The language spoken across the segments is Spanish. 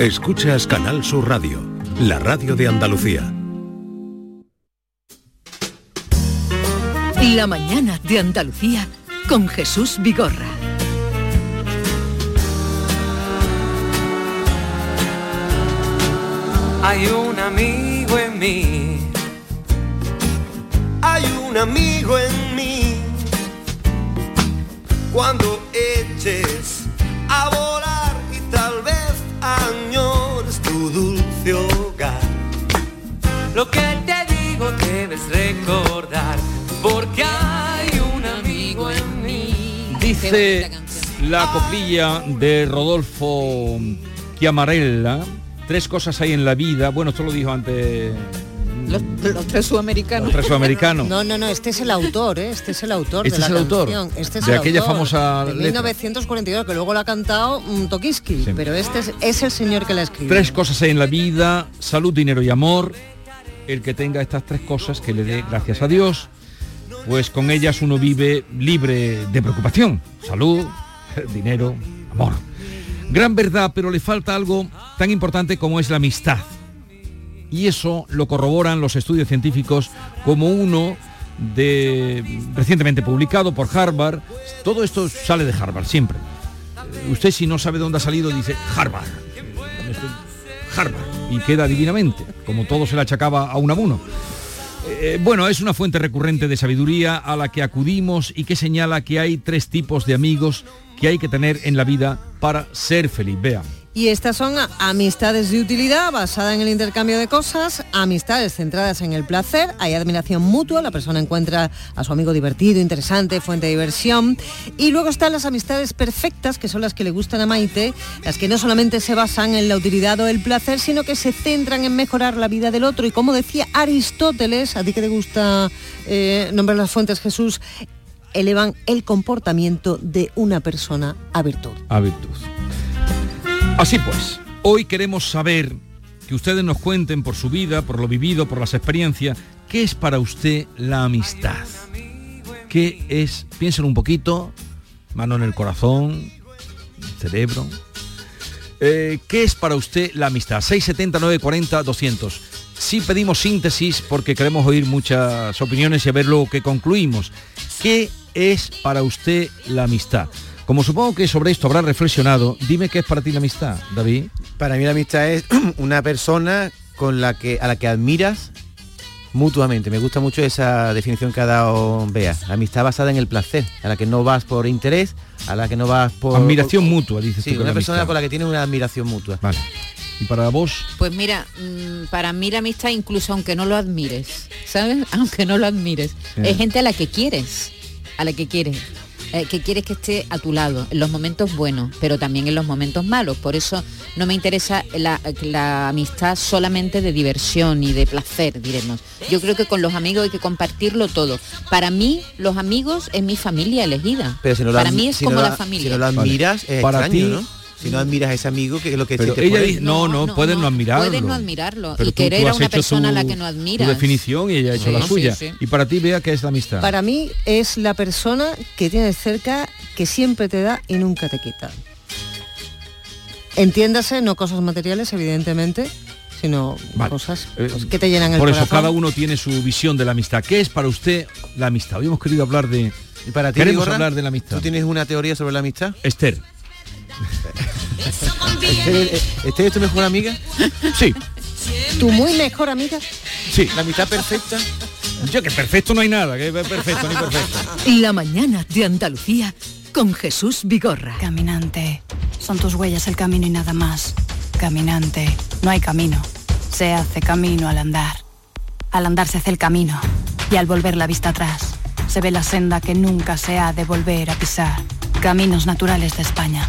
Escuchas Canal Sur Radio, la radio de Andalucía. La mañana de Andalucía con Jesús Vigorra. Hay un amigo en mí. Hay un amigo en mí. Cuando eches a volar vez añores tu dulce hogar. Lo que te digo debes recordar, porque hay un amigo en mí. Dice la coplilla de Rodolfo Chiamarella, tres cosas hay en la vida, bueno, esto lo dijo antes los, los, tres sudamericanos. Los tres sudamericanos. No, no, no, este es el autor, ¿eh? este es el autor este de la es el canción. autor Este es de el aquella autor, famosa de letra. 1942, que luego lo ha cantado mm, Tokiski, Sí. pero este es, es el señor que la escribió. Tres cosas hay en la vida, salud, dinero y amor. El que tenga estas tres cosas, que le dé gracias a Dios, pues con ellas uno vive libre de preocupación. Salud, dinero, amor. Gran verdad, pero le falta algo tan importante como es la amistad. Y eso lo corroboran los estudios científicos como uno de recientemente publicado por Harvard. Todo esto sale de Harvard siempre. Usted si no sabe dónde ha salido dice Harvard. Harvard y queda divinamente, como todo se le achacaba a Unamuno. Eh, bueno, es una fuente recurrente de sabiduría a la que acudimos y que señala que hay tres tipos de amigos que hay que tener en la vida para ser feliz. Vean. Y estas son amistades de utilidad basada en el intercambio de cosas, amistades centradas en el placer, hay admiración mutua, la persona encuentra a su amigo divertido, interesante, fuente de diversión. Y luego están las amistades perfectas, que son las que le gustan a Maite, las que no solamente se basan en la utilidad o el placer, sino que se centran en mejorar la vida del otro. Y como decía Aristóteles, a ti que te gusta eh, nombrar las fuentes Jesús, elevan el comportamiento de una persona a virtud. A virtud. Así pues, hoy queremos saber que ustedes nos cuenten por su vida, por lo vivido, por las experiencias, ¿qué es para usted la amistad? ¿Qué es? Piensen un poquito, mano en el corazón, cerebro. Eh, ¿Qué es para usted la amistad? 670 940 200. Sí pedimos síntesis porque queremos oír muchas opiniones y a ver luego que concluimos. ¿Qué es para usted la amistad? Como supongo que sobre esto habrá reflexionado, dime qué es para ti la amistad, David. Para mí la amistad es una persona con la que a la que admiras mutuamente. Me gusta mucho esa definición que ha dado Bea. La amistad basada en el placer, a la que no vas por interés, a la que no vas por Admiración mutua, dices Sí, tú. que una persona amistad. con la que tienes una admiración mutua. Vale. ¿Y para vos? Pues mira, mm, para mí la amistad, incluso aunque no lo admires, ¿sabes? Aunque no lo admires, Sí. es gente a la que quieres, a la que quieres. Eh, que quieres que esté a tu lado en los momentos buenos, pero también en los momentos malos. Por eso no me interesa la, la amistad solamente de diversión y de placer, diremos. Yo creo que con los amigos hay que compartirlo todo. Para mí, los amigos es mi familia elegida. Pero si no Para mí es si como no la la- familia. Si no es Para extraño, ti- ¿no? Si no admiras a ese amigo, que es lo que Pero ella dice, no, no, puedes no, admirarlo. Puedes no admirarlo Pero y tú- querer tú a una hecho persona a la tu- que no Tu admiras. definición y ella ha hecho Sí, la suya. sí. Y para ti, vea qué es la amistad. Para mí es la persona que tienes cerca que siempre te da y nunca te quita. Entiéndase, no cosas materiales, evidentemente, sino Vale. cosas Eh, pues, que te llenan el Por eso corazón. cada uno tiene su visión de la amistad. ¿Qué es para usted la amistad? Hoy hemos querido hablar de... ¿Y para ti, Queremos hablar de la amistad. ¿Tú tienes una teoría sobre la amistad? Esther. ¿Esther, ¿Esther es tu mejor amiga? Sí, ¿Tu muy mejor amiga? sí. ¿La amistad perfecta? Yo que perfecto no hay nada, que perfecto ni perfecto. La mañana de Andalucía con Jesús Vigorra. Caminante, son tus huellas el camino y nada más. Caminante, no hay camino. Se hace camino al andar. Al andar se hace el camino. Y al volver la vista atrás, se ve la senda que nunca se ha de volver a pisar. Caminos naturales de España.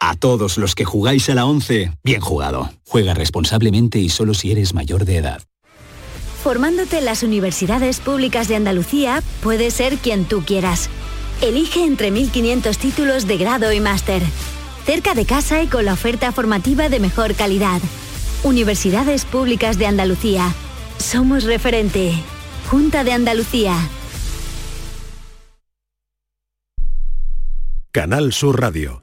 A todos los que jugáis a la 11, bien jugado. Juega responsablemente y solo si eres mayor de edad. Formándote en las universidades públicas de Andalucía, puedes ser quien tú quieras. Elige entre 1.500 títulos de grado y máster. Cerca de casa y con la oferta formativa de mejor calidad. Universidades Públicas de Andalucía. Somos referente. Junta de Andalucía. Canal Sur Radio.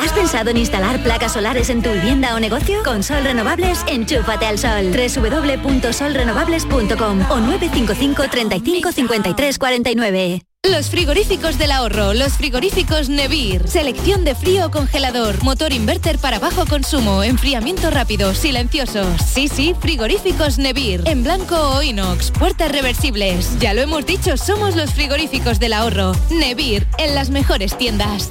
¿Has pensado en instalar placas solares en tu vivienda o negocio? Con Sol Renovables, enchúfate al sol. www.solrenovables.com o 955 35 53 49. Los frigoríficos del ahorro, los frigoríficos Nevir. Selección de frío o congelador, motor inverter para bajo consumo, enfriamiento rápido, silenciosos. Sí, sí, frigoríficos Nevir. En blanco o inox, puertas reversibles. Ya lo hemos dicho, somos los frigoríficos del ahorro. Nevir, en las mejores tiendas.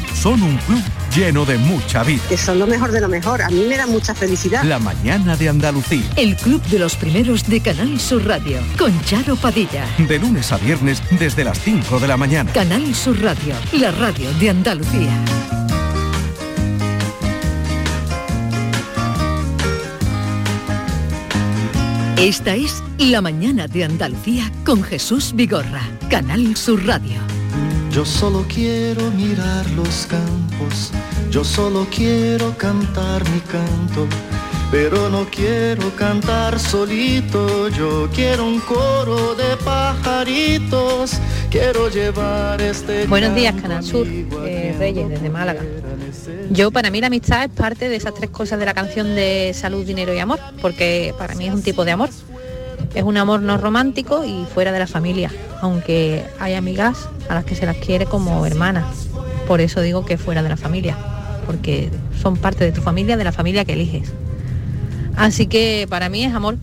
Son un club lleno de mucha vida. Que son lo mejor de lo mejor. A mí me da mucha felicidad. La mañana de Andalucía. El Club de los Primeros de Canal Sur Radio, con Charo Padilla. De lunes a viernes desde las 5 de la mañana. Canal Sur Radio, la radio de Andalucía. Esta es La mañana de Andalucía con Jesús Vigorra, Canal Sur Radio. Yo solo quiero mirar los campos, yo solo quiero cantar mi canto, pero no quiero cantar solito, yo quiero un coro de pajaritos, quiero llevar este... Buenos días, Canal Sur, eh, Reyes, desde Málaga. Yo, para mí, la amistad es parte de esas tres cosas de la canción de salud, dinero y amor, porque para mí es un tipo de amor. Es un amor no romántico y fuera de la familia, aunque hay amigas a las que se las quiere como hermanas. Por eso digo que fuera de la familia, porque son parte de tu familia, de la familia que eliges. Así que para mí es amor,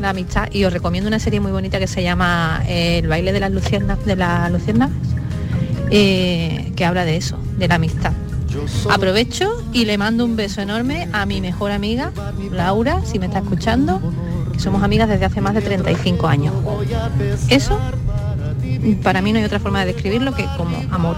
la amistad, y os recomiendo una serie muy bonita que se llama eh, El baile de las luciérnagas, de las eh, que habla de eso, de la amistad. Aprovecho y le mando un beso enorme a mi mejor amiga, Laura, si me está escuchando, somos amigas desde hace más de 35 años. Eso, para mí no hay otra forma de describirlo que como amor,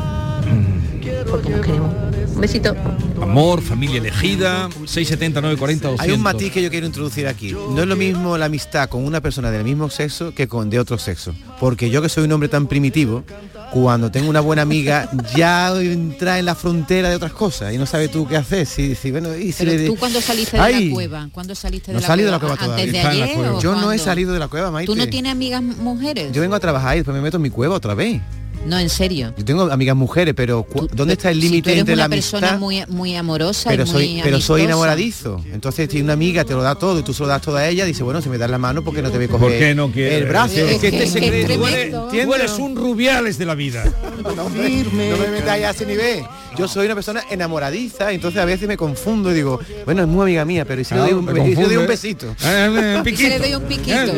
porque nos queremos. Un besito. Amor, familia elegida, 670, 940, 200. Hay un matiz que yo quiero introducir aquí. No es lo mismo la amistad con una persona del mismo sexo que con de otro sexo. Porque yo que soy un hombre tan primitivo, cuando tengo una buena amiga ya entra en la frontera de otras cosas y no sabes tú qué hacer. Si, si, bueno, y si Pero le- tú cuando saliste de la cueva, ¿cuándo saliste de No la he salido de cueva? la cueva ¿Antes de todavía. ayer o Yo no he salido de la cueva, Maite. ¿Tú no tienes amigas mujeres? Yo vengo a trabajar y después me meto en mi cueva otra vez. No, en serio. Yo tengo amigas mujeres, pero ¿dónde está el Si tú límite eres entre una la persona amistad? muy, muy amorosa Pero y muy soy, pero soy enamoradizo. Entonces, si una amiga te lo da todo y tú se lo das todo a ella, dice, bueno, si me das la mano, ¿por qué no te voy a coger ¿Por qué no quiere? el brazo? Es que este secreto, tú eres, ¿Entiendes? tú eres un rubiales de la vida. No, hombre, no me metáis a ese nivel. Yo soy una persona enamoradiza, entonces a veces me confundo y digo, bueno, es muy amiga mía, pero ¿y si le doy un, besito? Le doy un piquito.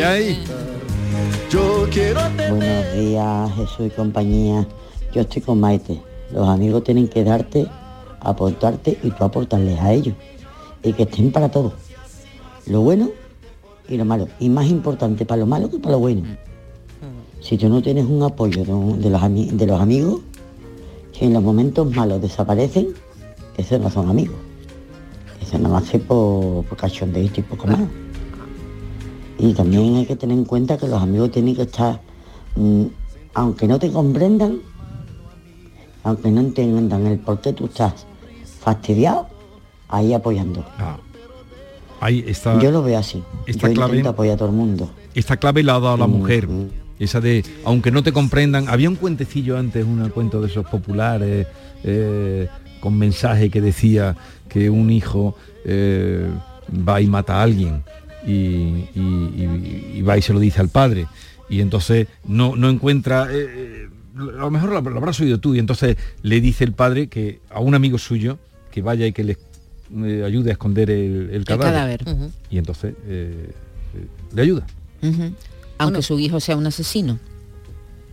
Yo quiero Buenos días, Jesús y compañía. Yo estoy con Maite. Los amigos tienen que darte, aportarte y tú aportarles a ellos. Y que estén para todo. Lo bueno y lo malo. Y más importante para lo malo que para lo bueno. Si tú no tienes un apoyo de, de los, ami- de los amigos, si en los momentos malos desaparecen, esos no son amigos. Eso nada más es por, por cachondeito y poco más. Y también hay que tener en cuenta que los amigos tienen que estar, mm, aunque no te comprendan, aunque no entiendan el por qué tú estás fastidiado, ahí apoyando. Ahí está. Yo lo veo así. esta Yo clave- apoyar a todo el mundo. Esta clave la ha dado la Mm, mujer. Esa de, aunque no te comprendan, había un cuentecillo antes, un cuento de esos populares, eh, con mensaje que decía que un hijo eh, va y mata a alguien y, y- y- y va y se lo dice al padre. Y entonces no, no encuentra, eh, eh, a lo mejor lo, lo habrás oído tú, y entonces le dice el padre que a un amigo suyo que vaya y que le eh, ayude a esconder el, el cadáver. Y entonces eh, le ayuda. Aunque su hijo sea un asesino.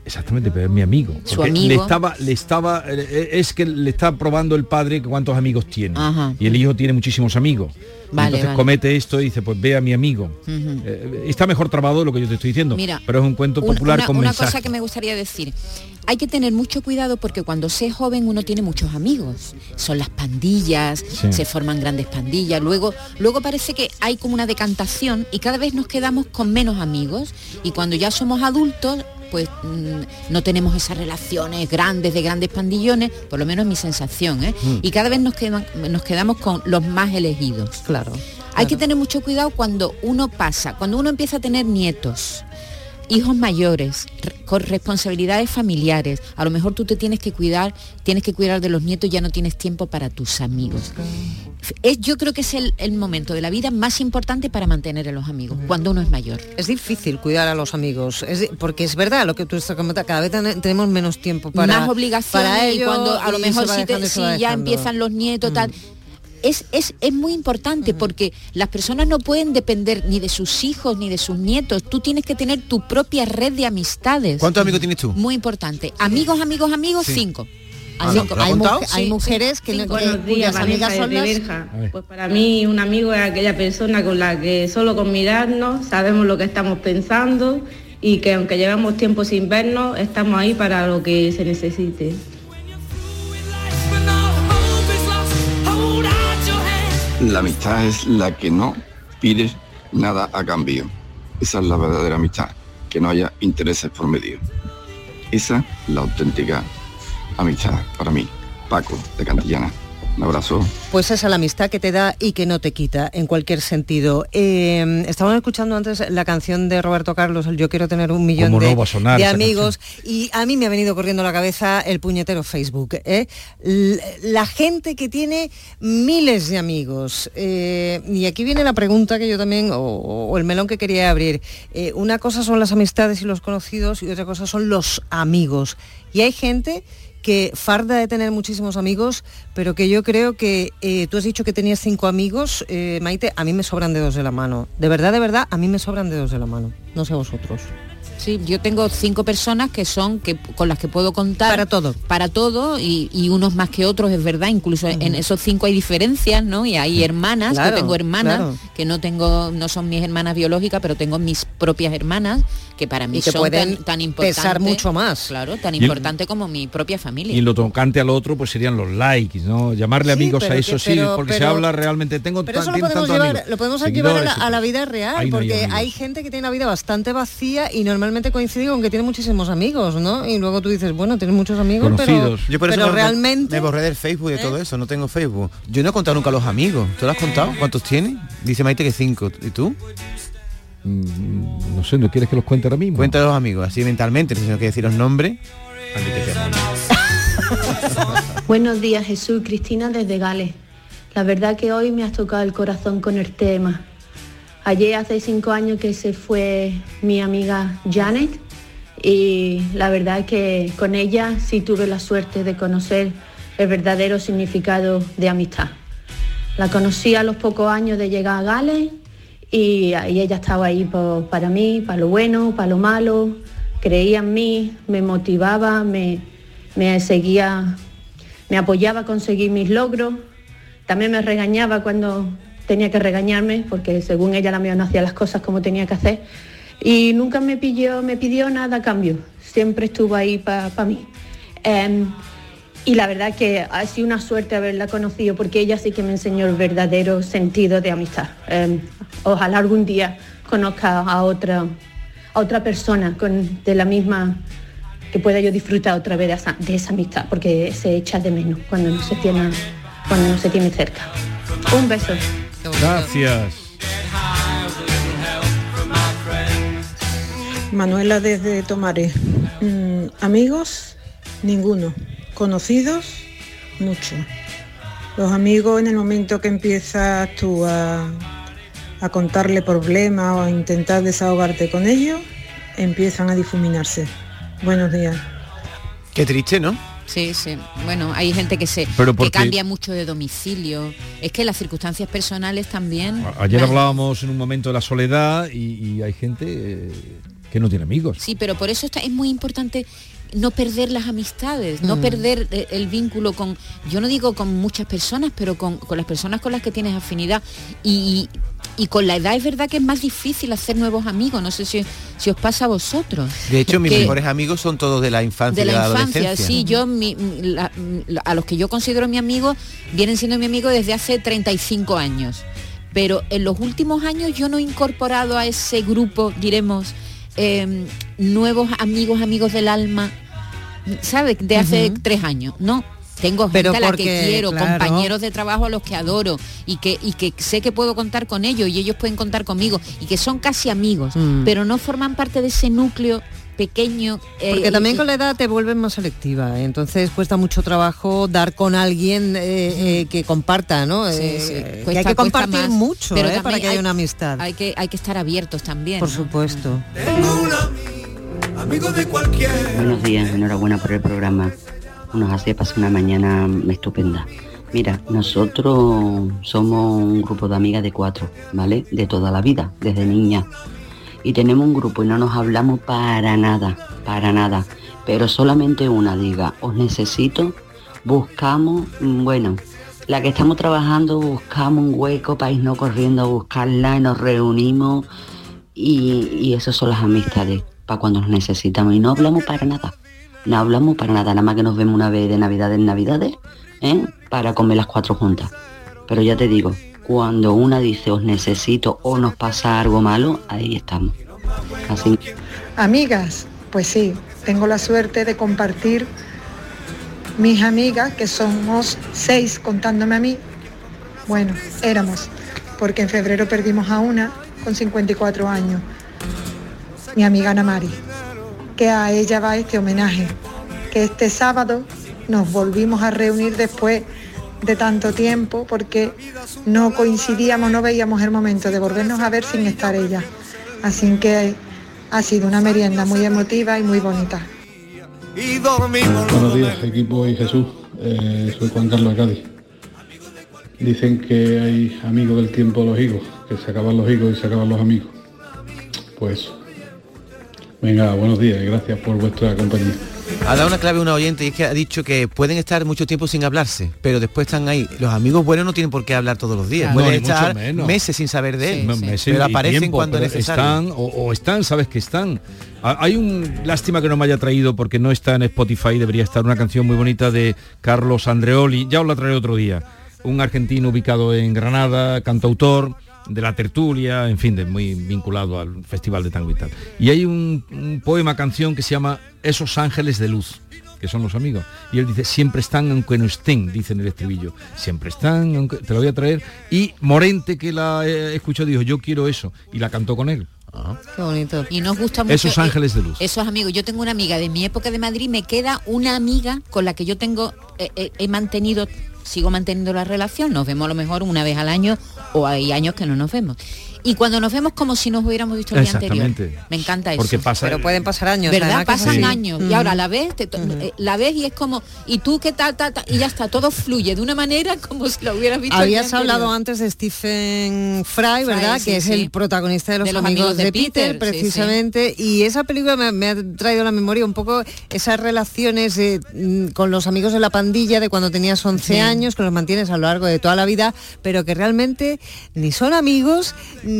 Exactamente, pero es mi amigo. Su amigo. Le estaba, le estaba, es que le está probando el padre cuántos amigos tiene. Ajá. Y el hijo tiene muchísimos amigos. Vale, entonces vale. comete esto y dice, pues ve a mi amigo. Eh, está mejor trabado de lo que yo te estoy diciendo. Mira, pero es un cuento popular una, con una mensaje. cosa que me gustaría decir. Hay que tener mucho cuidado porque cuando se es joven uno tiene muchos amigos. Son las pandillas, Sí. se forman grandes pandillas. Luego, luego parece que hay como una decantación y cada vez nos quedamos con menos amigos. Y cuando ya somos adultos, pues mm, no tenemos esas relaciones grandes de grandes pandillones, por lo menos es mi sensación, ¿eh? Mm. Y cada vez nos, quedan- nos quedamos con los más elegidos. Claro. Hay que tener mucho cuidado cuando uno pasa, cuando uno empieza a tener nietos, hijos mayores, re- con responsabilidades familiares. A lo mejor tú te tienes que cuidar, tienes que cuidar de los nietos, ya no tienes tiempo para tus amigos. Es, yo creo que es el, el momento de la vida más importante para mantener a los amigos, cuando uno es mayor. Es difícil cuidar a los amigos, es porque es verdad lo que tú estás comentando, cada vez ten- tenemos menos tiempo para más obligaciones para y cuando a lo mejor si, te- si ya empiezan los nietos tal es, es, es muy importante porque las personas no pueden depender ni de sus hijos ni de sus nietos. Tú tienes que tener tu propia red de amistades. ¿Cuántos amigos tienes tú? Muy importante. Amigos, amigos, amigos, Sí. cinco. Ah. ¿lo has contado? hay mujeres que, que- Buenos días, Vanessa amigas son las-. Pues para mí un amigo es aquella persona con la que solo con mirarnos sabemos lo que estamos pensando y que aunque llevamos tiempo sin vernos, estamos ahí para lo que se necesite. La amistad es la que no pides nada a cambio. Esa es la verdadera amistad, que no haya intereses por medio. Esa es la auténtica amistad para mí. Paco, de Cantillana. Un abrazo. Pues esa es la amistad que te da y que no te quita en cualquier sentido. Eh, estábamos escuchando antes la canción de Roberto Carlos, el Yo quiero tener un millón ¿Cómo no de, sonar amigos y a mí me ha venido corriendo a la cabeza el puñetero Facebook. ¿eh? La gente que tiene miles de amigos. Eh, y aquí viene la pregunta que yo también, o, o el melón que quería abrir. Eh, una cosa son las amistades y los conocidos y otra cosa son los amigos. Y hay gente que farda de tener muchísimos amigos, pero que yo creo que eh, tú has dicho que tenías cinco amigos, eh, Maite, a mí me sobran dedos de la mano. De verdad, de verdad, a mí me sobran dedos de la mano. No sé vosotros. Sí, yo tengo cinco personas que son que con las que puedo contar Para todo. para todo y, y unos más que otros es verdad incluso en esos cinco hay diferencias no y hay hermanas Claro, yo tengo hermanas claro. que no tengo no son mis hermanas biológicas pero tengo mis propias hermanas que para mí Y que son pueden tan, tan importantes pesar mucho más. claro tan el- importante como mi propia familia Y lo tocante al otro, pues serían los likes, ¿no? Llamarle Sí, amigos a eso que- sí, pero- porque se pero- habla realmente. Tengo Pero eso tan- lo podemos llevar, amigos, lo podemos llevar a la, seguidores, a la vida real, Ahí no hay porque hay gente que tiene una vida bastante vacía y normalmente coincide con que tiene muchísimos amigos, ¿no? Y luego tú dices, bueno, tienes muchos amigos, pero, Yo por eso pero me- realmente... me borré del Facebook y de todo eso, no tengo Facebook. Yo no he contado nunca a los amigos. ¿Tú lo has contado? ¿Cuántos tienes? Dice Maite que cinco. ¿Y tú? Mm, No sé, ¿no quieres que los cuente ahora mismo? Cuenta a los amigos, así mentalmente, si no que decir los nombres. Buenos días Jesús, Cristina desde Gales. La verdad que hoy me has tocado el corazón con el tema. Ayer hace cinco años que se fue mi amiga Janet y la verdad es que con ella sí tuve la suerte de conocer el verdadero significado de amistad. La conocí a los pocos años de llegar a Gales y, ella estaba ahí para mí, para lo bueno, para lo malo, creía en mí, me motivaba, me, me seguía, me apoyaba a conseguir mis logros, también me regañaba cuando tenía que regañarme, porque según ella la mía no hacía las cosas como tenía que hacer, y nunca me pidió, me pidió nada a cambio, siempre estuvo ahí para mí. Em, y la verdad que ha sido una suerte haberla conocido porque ella sí que me enseñó el verdadero sentido de amistad. Em, ojalá algún día conozca a otra, a otra persona con, de la misma que pueda yo disfrutar otra vez de esa, de esa amistad porque se echa de menos cuando no se tiene, cuando no se tiene cerca. Un beso. Gracias. Manuela desde Tomares. Mm, amigos, ninguno. Conocidos, mucho. Los amigos en el momento que empiezas tú a, a contarle problemas o a intentar desahogarte con ellos, empiezan a difuminarse. Buenos días. Qué triste, ¿no? Sí, sí. Bueno, hay gente que se Pero que porque- cambia mucho de domicilio. Es que las circunstancias personales también. Ayer hablábamos en un momento de la soledad y, y hay gente eh, que no tiene amigos. Sí, pero por eso está, es muy importante no perder las amistades, no Mm. perder eh, el vínculo con, yo no digo con muchas personas, pero con, con las personas con las que tienes afinidad. Y, y con la edad es verdad que es más difícil hacer nuevos amigos. No sé si, si os pasa a vosotros. De hecho, mis mejores amigos son todos de la infancia de la la, infancia, sí, yo mi- la- la- a los que yo considero mi amigo vienen siendo mi amigo desde hace 35 años. Pero en los últimos años yo no he incorporado a ese grupo, diremos, eh, nuevos amigos, amigos del alma, ¿sabes? De hace tres años, ¿no? Tengo gente Pero a la porque, que quiero, claro. compañeros de trabajo a los que adoro y que, y que sé que puedo contar con ellos y ellos pueden contar conmigo y que son casi amigos, Mm. pero no forman parte de ese núcleo pequeño. eh, Porque también y- con la edad te vuelves más selectiva, ¿eh? entonces cuesta mucho trabajo dar con alguien eh, eh, que comparta, ¿no? Sí, que hay que compartir más, mucho pero para que haya hay- una amistad. Hay que, hay que estar abiertos también. Por ¿no? supuesto. Amigo de cualquier. Buenos días, enhorabuena por el programa. Nos hace pasar una mañana estupenda. Mira, nosotros somos un grupo de amigas de cuatro, ¿vale? De toda la vida, desde niña. Y tenemos un grupo y no nos hablamos para nada, para nada. Pero solamente una diga, os necesito, buscamos, mm, bueno, la que estamos trabajando, buscamos un hueco para irnos corriendo a buscarla y nos reunimos y, y esas son las amistades para cuando nos necesitamos. Y no hablamos para nada. No hablamos para nada. Nada más que nos vemos una vez de navidad en navidades ¿eh? para comer las cuatro juntas. Pero ya te digo cuando una dice os necesito o nos pasa algo malo ahí estamos. Así Amigas, pues sí, tengo la suerte de compartir mis amigas, que somos seis contándome a mí. Bueno, éramos, porque en febrero perdimos a una con 54 años, mi amiga Ana Mari, que a ella va este homenaje, que este sábado nos volvimos a reunir después de tanto tiempo porque no coincidíamos, no veíamos el momento de volvernos a ver sin estar ella. Así que ha sido una merienda muy emotiva y muy bonita. Buenos días, equipo y Jesús. Eh, soy Juan Carlos de. Dicen que hay amigos del tiempo los higos, que se acaban los higos y se acaban los amigos. Pues, venga, buenos días y gracias por vuestra compañía. Ha dado una clave a una oyente y es que ha dicho que pueden estar mucho tiempo sin hablarse, pero después están ahí. Los amigos buenos no tienen por qué hablar todos los días. No, Pueden mucho estar menos. meses sin saber de él, No, meses pero aparecen tiempo, cuando pero es necesario. Están, o, o están, sabes que están. Ha- Hay un lástima que no me haya traído porque no está en Spotify, debería estar una canción muy bonita de Carlos Andreoli, ya os la traeré otro día. Un argentino ubicado en Granada, cantautor de la tertulia, en fin, de muy vinculado al Festival de Tango y tal. Y hay un, un poema, canción que se llama Esos ángeles de luz que son los amigos. Y él dice, siempre están aunque no estén, dice en el estribillo. Siempre están, aunque te lo voy a traer. Y Morente, que la eh, escuchó, dijo, yo quiero eso. Y la cantó con él. Qué bonito. Y nos gusta mucho. Esos ángeles de luz. Esos amigos. Yo tengo una amiga de mi época de Madrid, me queda una amiga con la que yo tengo, eh, eh, he mantenido, sigo manteniendo la relación, nos vemos a lo mejor una vez al año o hay años que no nos vemos. Y cuando nos vemos como si nos hubiéramos visto el día anterior. Me encanta eso. Porque pasa Pero pueden pasar años. ¿Verdad? Pasan años y ahora la ves, te eh, la ves y es como, ¿y tú qué tal, tal, tal? Y ya está, todo fluye de una manera como si lo hubieras visto. el día Habías hablado anterior. antes de Stephen Fry, ¿verdad? sí, que es sí. el protagonista de los, De los amigos, amigos de de Peter, Peter, sí, precisamente. Y esa película me, me ha traído a la memoria un poco esas relaciones eh, mm, con los amigos de la pandilla de cuando tenías 11 Sí. años, que los mantienes a lo largo de toda la vida, pero que realmente ni son amigos ni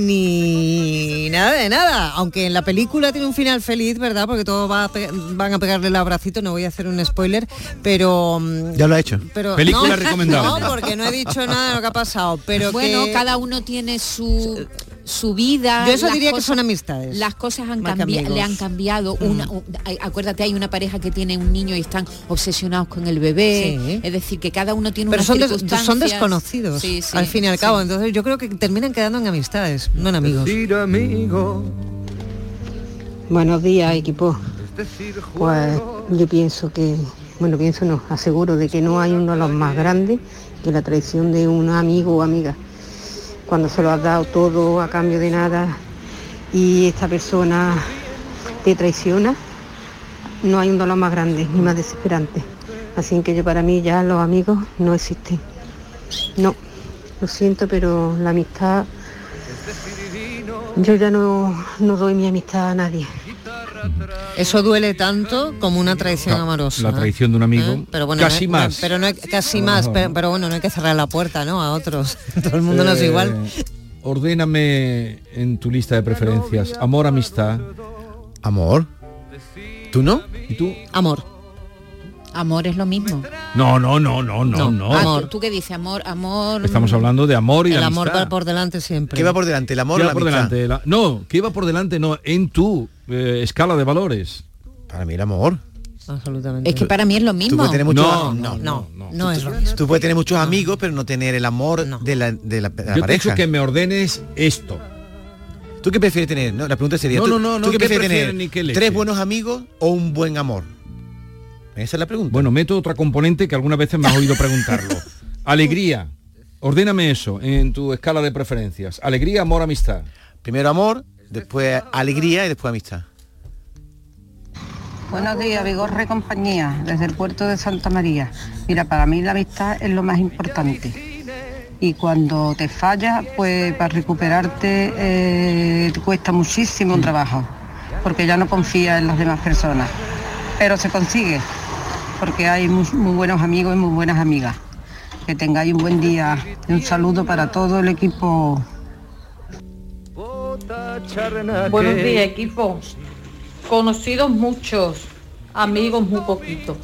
nada de nada. Aunque en la película tiene un final feliz, ¿verdad? Porque todos va van a pegarle el abracito, no voy a hacer un spoiler, pero... mm, Ya lo ha hecho. pero Película no, recomendable. No, porque no he dicho nada de lo que ha pasado, pero bueno, que- cada uno tiene su su vida. Yo eso diría que son amistades. Las cosas han cambiado, le han cambiado. Mm. Una, un- acuérdate, hay una pareja que tiene un niño y están obsesionados con el bebé. Sí. Es decir, que cada uno tiene pero unas son, des- son desconocidos Sí, sí, al fin y al cabo. sí. Entonces yo creo que terminan quedando en amistades, no en amigos. Buenos días, equipo. Pues yo pienso que, bueno, pienso no, aseguro de que no hay uno de los más grandes que la traición de un amigo o amiga. Cuando se lo has dado todo a cambio de nada y esta persona te traiciona, no hay un dolor más grande ni más desesperante. Así que yo para mí ya los amigos no existen. No, lo siento, pero la amistad, yo ya no, no doy mi amistad a nadie. Eso duele tanto como una traición amorosa. la ¿eh? traición de un amigo, ¿Eh? Pero bueno, casi no- no- más. pero no hay- casi más, pero, ¿no? pero bueno, no hay que cerrar la puerta, ¿no? A otros. Todo el mundo no es Eh, igual. Ordéname en tu lista de preferencias. Amor, amistad. Amor. ¿Tú no? ¿Y tú? Amor. Amor es lo mismo. No, no, no, no, no, no. Ah, ¿tú, qué dices? Amor, amor. Estamos hablando de amor y de El amor amistad. va por delante siempre. ¿Qué va por delante? ¿El amor ¿Qué o va la por amistad? delante? La- no, ¿qué va por delante? No, en tu eh, escala de valores. Para mí el amor. Absolutamente. Es que para mí es lo Tú mismo. puedes tener muchos No, no, no, no es lo mismo. Tú puedes tener muchos amigos, pero no tener el amor de la, de la- de la Yo te he pareja. dicho que me ordenes esto. ¿Tú qué prefieres tener? No, la pregunta sería, No, ¿tú, no, no, ¿tú no, qué ¿qué prefieres prefieres tener? ni qué leche? ¿Tres buenos amigos o un buen amor? Esa es la pregunta. Bueno, meto otra componente que algunas veces me has oído preguntarlo. Alegría. Ordéname eso en tu escala de preferencias. Alegría, amor, amistad. Primero amor, después alegría y después amistad. Buenos días, Vigorre compañía, desde el puerto de Santa María. Mira, para mí la amistad es lo más importante. Y cuando te falla, pues para recuperarte eh, te cuesta muchísimo un trabajo, porque ya no confías en las demás personas. Pero se consigue, porque hay muy, muy buenos amigos y muy buenas amigas. Que tengáis un buen día y un saludo para todo el equipo. Buenos días, equipo. Conocidos muchos, amigos muy poquitos.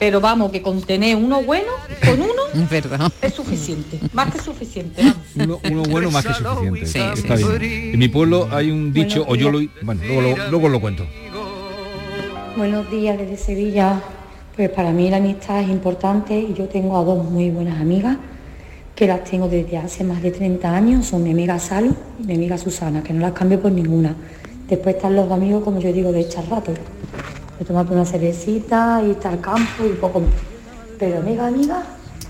Pero vamos, que con tener uno bueno, con uno Verdad. es suficiente. Más que suficiente, vamos. Uno, uno bueno más que suficiente. Sí, Está sí, bien. En mi pueblo hay un dicho, o yo lo... Bueno, luego lo cuento. Buenos días desde Sevilla. Pues para mí la amistad es importante y yo tengo a dos muy buenas amigas que las tengo desde hace más de 30 años. Son mi amiga Salo y mi amiga Susana, que no las cambio por ninguna. Después están los amigos, como yo digo, de echar rato. De tomarte una cervecita, irte al campo y poco más. Pero amiga, amiga,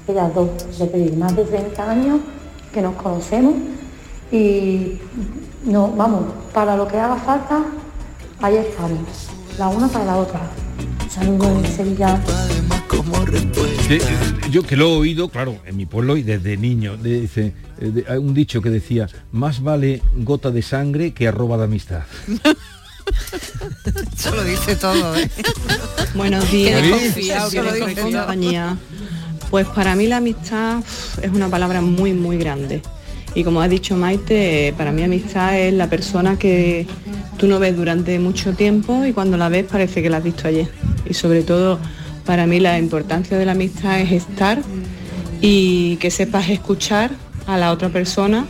ellas dos, te digo, más de 30 años que nos conocemos y no, vamos, para lo que haga falta, ahí estamos, la una para la otra. Saludos Sevilla. Eh, yo que lo he oído, claro, en mi pueblo y desde niño, de- dice, eh, de- hay un dicho que decía, más vale gota de sangre que arroba de amistad. Eso lo dice todo, ¿eh? Buenos días, compañía. Pues para mí la amistad es una palabra muy, muy grande. Y como ha dicho Maite, para mí amistad es la persona que tú no ves durante mucho tiempo y cuando la ves parece que la has visto ayer. Y sobre todo, para mí la importancia de la amistad es estar y que sepas escuchar a la otra persona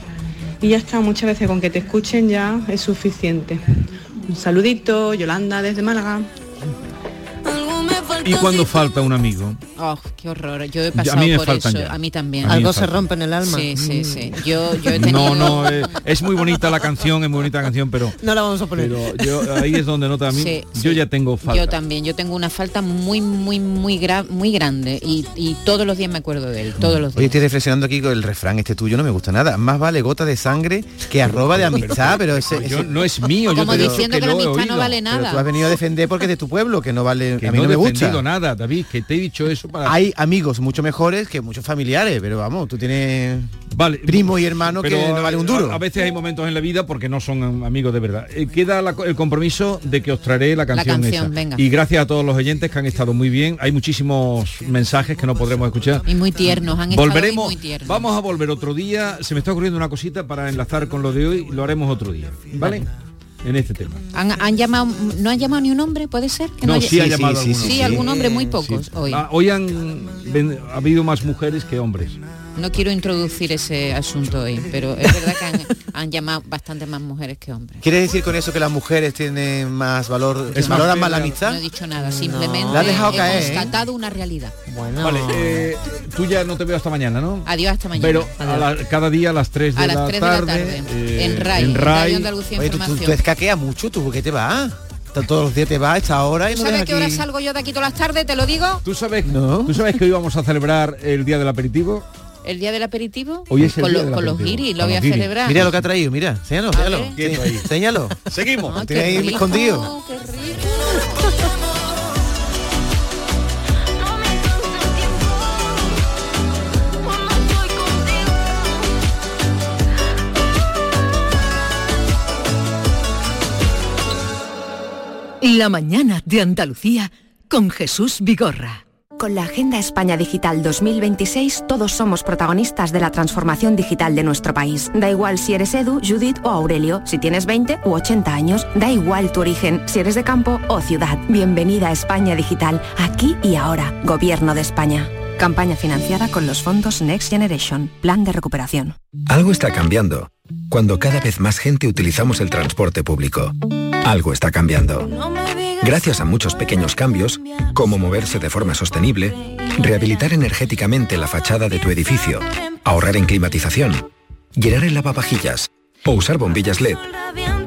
y ya está, muchas veces con que te escuchen ya es suficiente. Un saludito, Yolanda desde Málaga. Y cuando falta un amigo. Oh, qué horror. Yo he a pasado mí me por faltan eso. ya. A mí también. A mí Algo se rompe en el alma. Sí, sí, Mm. sí. Yo, yo he tenido... No, no, eh, es muy bonita la canción, es muy bonita la canción, pero, No la vamos a poner. pero yo, ahí es donde nota a mí. Sí, yo sí. ya tengo falta. Yo también, yo tengo una falta muy, muy, muy, gra- muy grande y, y todos los días me acuerdo de él, todos los Hoy días. estoy reflexionando aquí con el refrán este tuyo, no me gusta nada. Más vale gota de sangre que arroba de amistad, pero ese, Yo- ese- no es mío, yo Como te digo diciendo que la amistad no vale pero tú has nada. venido a defender porque es de tu pueblo, que no vale, Que a mí no, no, me gusta. Nada, David, que te he dicho eso para... Hay amigos mucho mejores que muchos familiares, pero vamos, tú tienes Vale, primo y hermano que no vale un duro. A, a veces hay momentos en la vida porque no son am- amigos de verdad. Eh, queda la el compromiso de que os traeré la canción, canción, esa. venga. Y gracias a todos los oyentes que han estado muy bien. Hay muchísimos mensajes que no podremos escuchar. Y muy tiernos, han Volveremos, muy tiernos. vamos a volver otro día. Se me está ocurriendo una cosita para enlazar con lo de hoy. Lo haremos otro día, ¿vale? En este tema. ¿Han, han llamado, ¿No han llamado ni un hombre? ¿Puede ser? Que No, haya- sí ha llamado sí, alguno. Sí, algún hombre, muy pocos Sí. hoy. Ah, hoy han ven- ha habido más mujeres que hombres. No quiero introducir ese asunto hoy, pero es verdad que han, han llamado bastante más mujeres que hombres. ¿Quieres decir con eso que las mujeres tienen más valor, Es valoran más la amistad? No he dicho nada, simplemente La has dejado he caer, ¿eh? constatado una realidad. Bueno. Vale, eh, tú ya no te veo hasta mañana, ¿no? Adiós hasta mañana. Pero a la- cada día a las 3 de, A las la, 3 de la tarde, tarde, eh, en RAI, en en RAI. Radio Andalucía Oye, tú, tú, Información. tú escaqueas mucho, tú, ¿por qué te vas? Todos los días te vas a esta hora y ¿Tú no sabes dejas qué hora salgo yo de aquí todas las tardes? ¿Te lo digo? ¿Tú sabes, No. ¿Tú sabes que hoy vamos a celebrar el día del aperitivo? El día del aperitivo. Hoy es el con, día lo- del con los giris, lo voy a guiris. celebrar. Mira lo que ha traído, mira. Quieto ahí. Enséñalo. Seguimos. Ah, tiene ahí rico, escondido. qué rico. La mañana de Andalucía con Jesús Vigorra. Con la Agenda España Digital 2026 todos somos protagonistas de la transformación digital de nuestro país. Da igual si eres Edu, Judith o Aurelio, si tienes 20 u 80 años, da igual tu origen, si eres de campo o ciudad. Bienvenida a España Digital, aquí y ahora. Gobierno de España. Campaña financiada con los fondos Next Generation, Plan de Recuperación. Algo está cambiando. Cuando cada vez más gente utilizamos el transporte público. Algo está cambiando. Gracias a muchos pequeños cambios, como moverse de forma sostenible, rehabilitar energéticamente la fachada de tu edificio, ahorrar en climatización, llenar el lavavajillas o usar bombillas LED,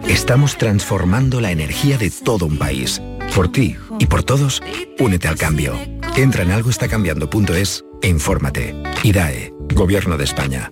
estamos transformando la energía de todo un país. Por ti y por todos, únete al cambio. Entra en algoestacambiando.es e infórmate. IDAE, Gobierno de España.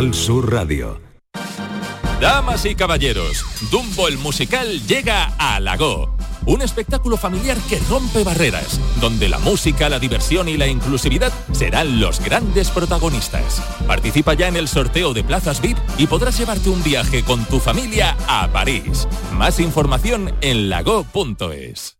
Canal Sur Radio. Damas y caballeros, Dumbo el musical llega a Lago. Un espectáculo familiar que rompe barreras, donde la música, la diversión y la inclusividad serán los grandes protagonistas. Participa ya en el sorteo de plazas VIP y podrás llevarte un viaje con tu familia a París. Más información en lago.es.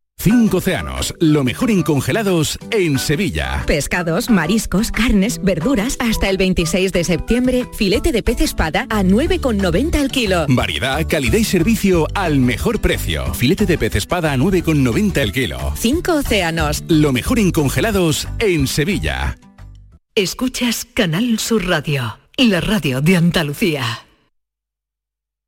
Cinco océanos, lo mejor en congelados en Sevilla. Pescados, mariscos, carnes, verduras, hasta el 26 de septiembre, filete de pez espada a 9,90 el kilo. Variedad, calidad y servicio al mejor precio. Filete de pez espada a 9,90 el kilo. Cinco océanos. Lo mejor en congelados en Sevilla. Escuchas Canal Sur Radio, la radio de Andalucía.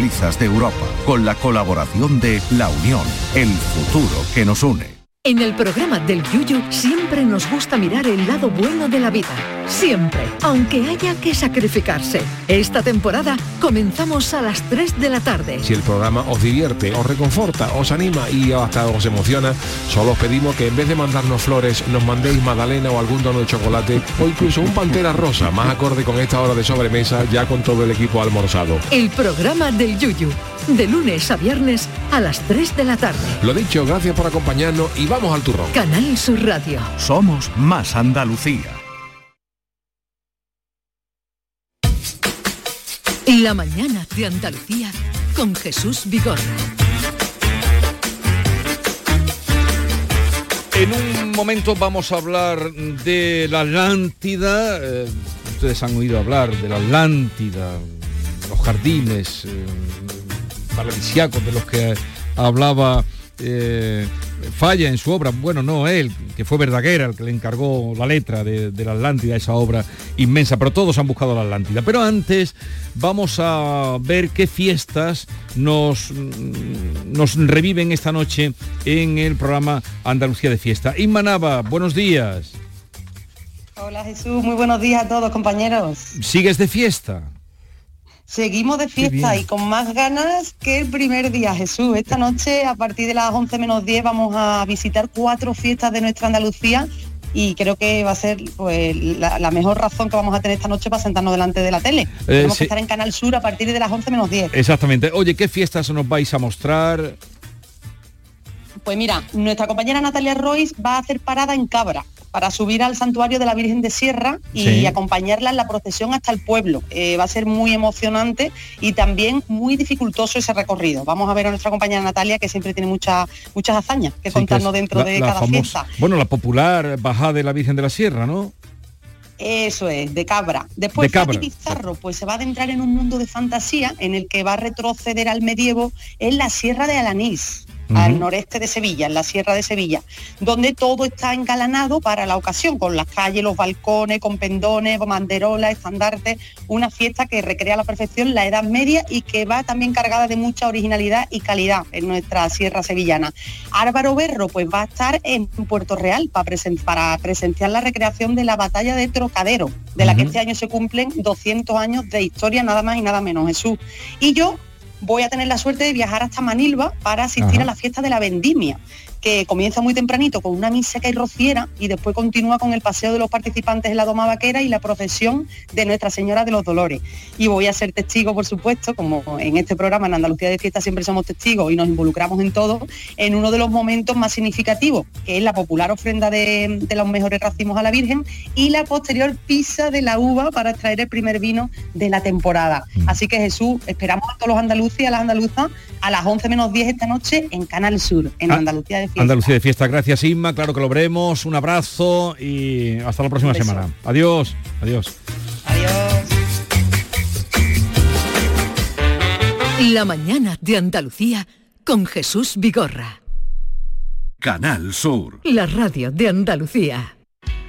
de Europa, con la colaboración de La Unión, el futuro que nos une. En el programa del Yuyu siempre nos gusta mirar el lado bueno de la vida. Siempre, aunque haya que sacrificarse. Esta temporada comenzamos a las 3 de la tarde. Si el programa os divierte, os reconforta, os anima y hasta os emociona, solo os pedimos que en vez de mandarnos flores, nos mandéis magdalena o algún tono de chocolate o incluso un pantera rosa, más acorde con esta hora de sobremesa, ya con todo el equipo almorzado. El programa del Yuyu, de lunes a viernes a las 3 de la tarde. Lo dicho, gracias por acompañarnos y vamos al turrón. Canal Sur Radio. Somos más Andalucía. La mañana de Andalucía con Jesús Vigorra. En un momento vamos a hablar de la Atlántida. Eh, ustedes han oído hablar de la Atlántida, los jardines eh, paradisíacos de los que hablaba eh, Falla en su obra, bueno, no él, que fue Verdaguer el que le encargó la letra de, de la Atlántida, esa obra inmensa, pero todos han buscado la Atlántida. Pero antes vamos a ver qué fiestas nos, mm, nos reviven esta noche en el programa Andalucía de Fiesta. Inma Nava, buenos días. Hola Jesús, muy buenos días a todos compañeros. ¿Sigues de fiesta? Seguimos de fiesta y con más ganas que el primer día, Jesús. Esta noche, a partir de las 11 menos 10, vamos a visitar cuatro fiestas de nuestra Andalucía y creo que va a ser pues, la, la mejor razón que vamos a tener esta noche para sentarnos delante de la tele. Tenemos sí. que estar en Canal Sur a partir de las 11 menos 10. Exactamente. Oye, ¿qué fiestas nos vais a mostrar? Pues mira, nuestra compañera Natalia Royce va a hacer parada en Cabra para subir al santuario de la Virgen de Sierra y Sí. acompañarla en la procesión hasta el pueblo. Eh, va a ser muy emocionante y también muy dificultoso ese recorrido. Vamos a ver a nuestra compañera Natalia que siempre tiene muchas muchas hazañas que Sí, contarnos dentro la- de la cada famosa- fiesta. Bueno, la popular bajada de la Virgen de la Sierra, ¿no? Eso es, de cabra. Después De cabra. Fati Pizarro pues se va a adentrar en un mundo de fantasía en el que va a retroceder al medievo en la Sierra de Alanís, al noreste de Sevilla, en la Sierra de Sevilla, donde todo está engalanado para la ocasión, con las calles, los balcones, con pendones, banderolas, estandartes, una fiesta que recrea a la perfección la Edad Media y que va también cargada de mucha originalidad y calidad en nuestra Sierra Sevillana. Álvaro Berro pues va a estar en Puerto Real para, presen- para presenciar la recreación de la batalla de Trocadero, de la que este año se cumplen 200 años de historia, nada más y nada menos, Jesús. Y yo voy a tener la suerte de viajar hasta Manilva para asistir Ajá. a la fiesta de la vendimia que comienza muy tempranito con una misa que hay rociera y después continúa con el paseo de los participantes en la doma vaquera y la procesión de Nuestra Señora de los Dolores. Y voy a ser testigo, por supuesto, como en este programa en Andalucía de Fiesta siempre somos testigos y nos involucramos en todo, en uno de los momentos más significativos, que es la popular ofrenda de, de los mejores racimos a la Virgen y la posterior pisa de la uva para extraer el primer vino de la temporada. Así que Jesús, esperamos a todos los andaluces y a las andaluzas a las 11 menos 10 esta noche en Canal Sur, en Ah, Andalucía de Fiesta. Andalucía de Fiesta. Gracias, Inma. Claro que lo veremos. Un abrazo y hasta la próxima semana. Adiós. Adiós. La mañana de Andalucía con Jesús Vigorra. Canal Sur. La radio de Andalucía.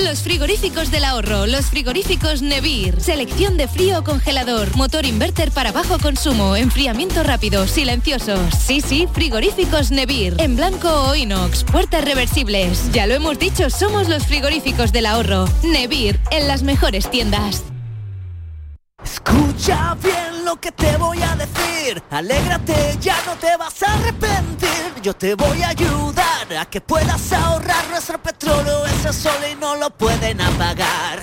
Los frigoríficos del ahorro, los frigoríficos Nevir. Selección de frío o congelador, motor inverter para bajo consumo, enfriamiento rápido, silenciosos. Sí, sí, frigoríficos Nevir. En blanco o inox, puertas reversibles. Ya lo hemos dicho, somos los frigoríficos del ahorro. Nevir, en las mejores tiendas. Escucha bien lo que te voy a decir. Alégrate, ya no te vas a arrepentir. Yo te voy a ayudar a que puedas ahorrar nuestro petróleo. Lo pueden apagar.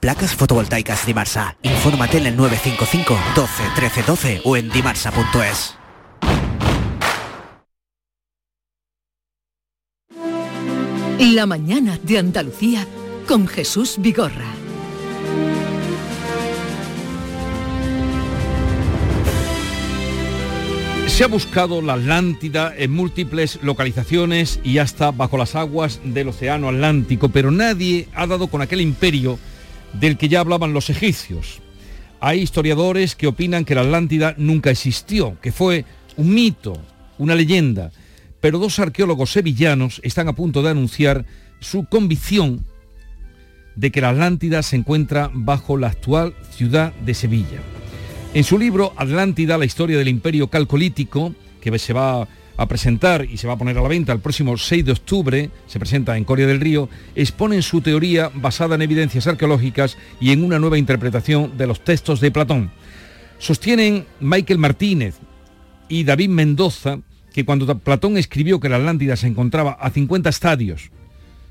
Placas fotovoltaicas Dimarsa. Infórmate en el 955 12 13 12 o en dimarsa.es. La mañana de Andalucía con Jesús Vigorra. Se ha buscado la Atlántida en múltiples localizaciones y hasta bajo las aguas del Océano Atlántico, pero nadie ha dado con aquel imperio del que ya hablaban los egipcios. Hay historiadores que opinan que la Atlántida nunca existió, que fue un mito, una leyenda, pero dos arqueólogos sevillanos están a punto de anunciar su convicción de que la Atlántida se encuentra bajo la actual ciudad de Sevilla. En su libro Atlántida, la historia del imperio calcolítico, que se va a presentar y se va a poner a la venta el próximo 6 de octubre, se presenta en Coria del Río, exponen su teoría basada en evidencias arqueológicas y en una nueva interpretación de los textos de Platón. Sostienen Michael Martínez y David Mendoza que cuando Platón escribió que la Atlántida se encontraba a 50 estadios,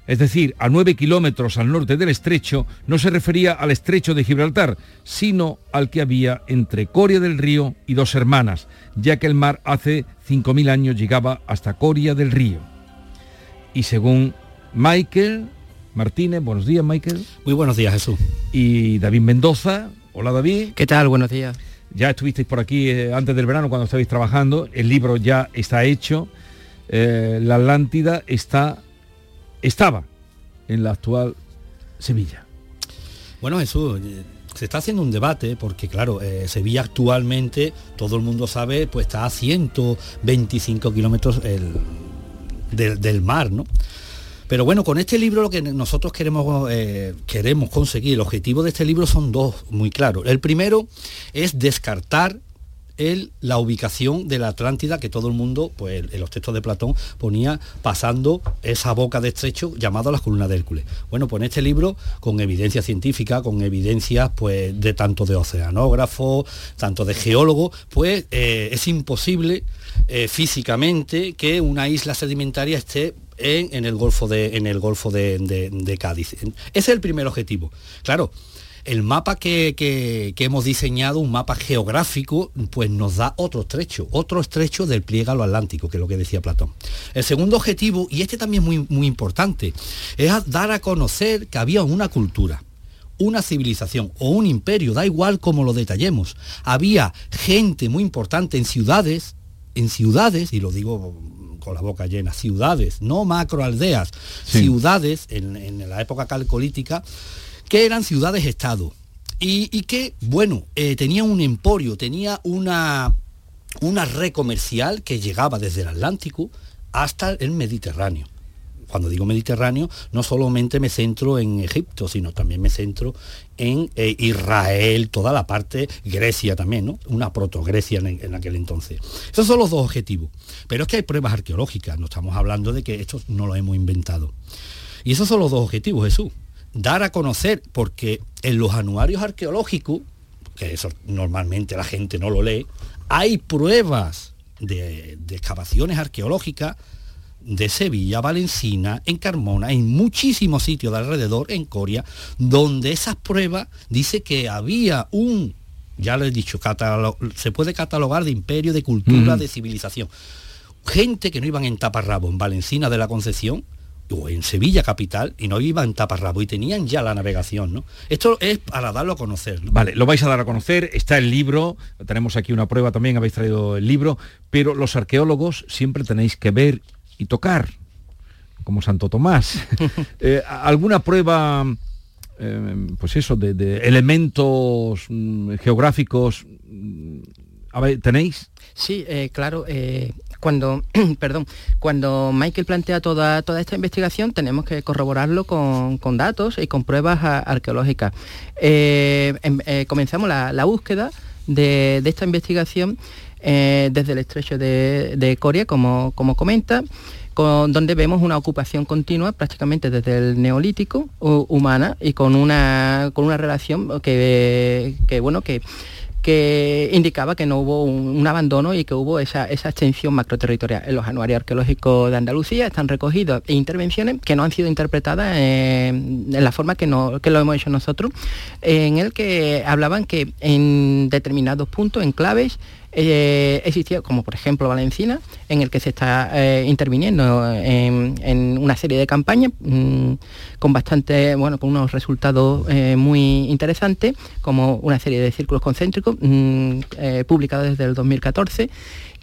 es decir, a 9 kilómetros al norte del estrecho, no se refería al estrecho de Gibraltar, sino al que había entre Coria del Río y dos hermanas, ya que el mar hace 5.000 años llegaba hasta Coria del Río. Y según Michael Martínez, buenos días Michael. Muy buenos días Jesús. Y David Mendoza, hola David. ¿Qué tal? Buenos días. Ya estuvisteis por aquí eh, antes del verano cuando estabais trabajando, el libro ya está hecho, eh, la Atlántida está estaba en la actual Sevilla. Bueno, Jesús, eh, se está haciendo un debate porque, claro, eh, Sevilla actualmente, todo el mundo sabe, pues está a 125 kilómetros del, del mar, ¿no? Pero bueno, con este libro lo que nosotros queremos, eh, queremos conseguir, el objetivo de este libro son dos muy claros. El primero es descartar el, la ubicación de la Atlántida que todo el mundo, pues en los textos de Platón, ponía pasando esa boca de estrecho llamado las columnas de Hércules. Bueno, pues en este libro, con evidencia científica, con evidencias pues de tanto de oceanógrafos, tanto de geólogos, pues eh, es imposible eh, físicamente que una isla sedimentaria esté en, el Golfo, de, en el Golfo de, de Cádiz. Ese es el primer objetivo. Claro, el mapa que, hemos diseñado, un mapa geográfico, pues nos da otro estrecho, otro estrecho del pliegue a lo atlántico, que es lo que decía Platón. El segundo objetivo, y este también es muy, muy importante, es dar a conocer que había una cultura, una civilización o un imperio, da igual cómo lo detallemos. Había gente muy importante en ciudades, en ciudades, y lo digo con la boca llena, ciudades, no macroaldeas, ciudades en, en la época calcolítica, que eran ciudades-estado y, que, bueno, eh, tenía un emporio, tenía una, una red comercial que llegaba desde el Atlántico hasta el Mediterráneo. Cuando digo Mediterráneo, no solamente me centro en Egipto, sino también me centro en eh, Israel, toda la parte, Grecia también, ¿no? Una proto-Grecia en, en, aquel entonces. Esos son los dos objetivos. Pero es que hay pruebas arqueológicas, no estamos hablando de que esto no lo hemos inventado. Y esos son los dos objetivos, Jesús dar a conocer, porque en los anuarios arqueológicos, que eso normalmente la gente no lo lee, hay pruebas de, excavaciones arqueológicas de Sevilla, Valencina, en Carmona, en muchísimos sitios de alrededor, en Coria, donde esas pruebas dice que había un, ya lo he dicho, se puede catalogar de imperio, de cultura, de civilización. Gente que no iban en taparrabo en Valencina de la Concepción, o en Sevilla capital y no iban taparrabo y tenían ya la navegación, ¿no? Esto es para darlo a conocer. Vale, lo vais a dar a conocer, está el libro, tenemos aquí una prueba también, habéis traído el libro, pero los arqueólogos siempre tenéis que ver y tocar, como Santo Tomás. Eh, ¿Alguna prueba, eh, pues eso, de, elementos mm, geográficos mm, ¿tenéis? Sí, eh, claro. eh, cuando, perdón, cuando Michael plantea toda, toda esta investigación tenemos que corroborarlo con, con datos y con pruebas arqueológicas. Eh, em- comenzamos la, la búsqueda de, de esta investigación desde el estrecho de, de Coria, como, como comenta, con, donde vemos una ocupación continua prácticamente desde el neolítico hu- humana y con una, con una relación que, que bueno, que que indicaba que no hubo un, abandono y que hubo esa, esa extensión macroterritorial. En los anuarios arqueológicos de Andalucía están recogidos intervenciones que no han sido interpretadas eh, en la forma que, no, que lo hemos hecho nosotros, en el que hablaban que en determinados puntos, en claves, eh, existía, como por ejemplo Valencina, en el que se está eh, interviniendo en, en una serie de campañas mm, con bastante, bueno, con unos resultados eh, muy interesantes, como una serie de círculos concéntricos mm, eh, publicados desde el 2014.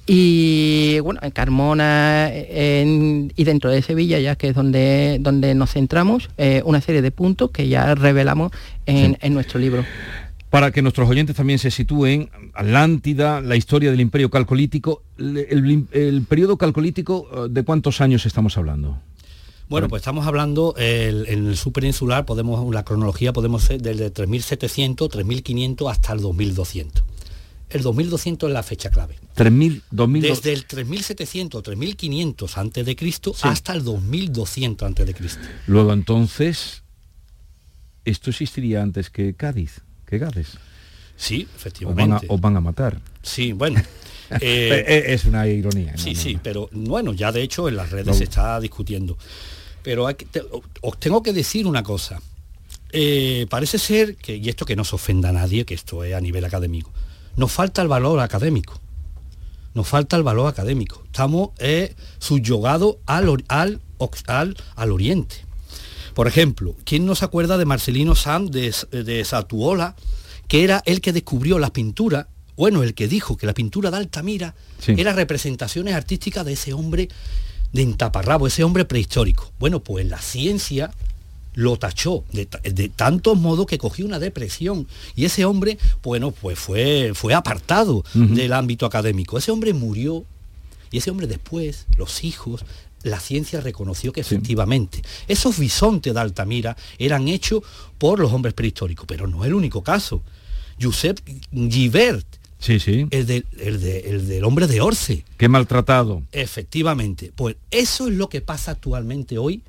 Y bueno, en Carmona en- y dentro de Sevilla, ya que es donde, donde nos centramos, eh, una serie de puntos que ya revelamos en, en nuestro libro. Para que nuestros oyentes también se sitúen, Atlántida, la historia del imperio calcolítico, el, el periodo calcolítico, eh, ¿de cuántos años estamos hablando? Bueno, pues estamos hablando, en el superinsular, podemos, la cronología podemos ser desde 3700, 3500 hasta el 2200. El 2200 es la fecha clave. 3.000, 2.000... Desde el 3700, 3500 antes de Cristo hasta el 2200 antes de Cristo. Luego entonces, esto existiría antes que Cádiz, que Gades. Sí, Os van, a, efectivamente. os van a matar. Sí, bueno. eh, Eh, es una ironía. ¿no? Sí, no, sí, no. pero bueno, ya de hecho en las redes No. se está discutiendo. Pero hay que- te- os tengo que decir una cosa. Eh, parece ser que, y esto que no se ofenda a nadie, que esto es a nivel académico, nos falta el valor académico. Nos falta el valor académico. Estamos eh, subyugados al, al, al, al oriente. Por ejemplo, ¿quién no se acuerda de Marcelino Sam de, de Satuola, que era el que descubrió las pinturas, bueno, el que dijo que la pintura de Altamira Sí. era representaciones artísticas de ese hombre de Intaparrabo, ese hombre prehistórico? Bueno, pues la ciencia lo tachó de, de tantos modos que cogió una depresión y ese hombre, bueno, pues fue, fue apartado del ámbito académico. Ese hombre murió y ese hombre después, los hijos, la ciencia reconoció que efectivamente esos bisontes de Altamira eran hechos por los hombres prehistóricos, pero no es el único caso. Josep Givert, Sí, sí. el, del- el de- el del hombre de Orce, Qué maltratado. efectivamente, pues eso es lo que pasa actualmente hoy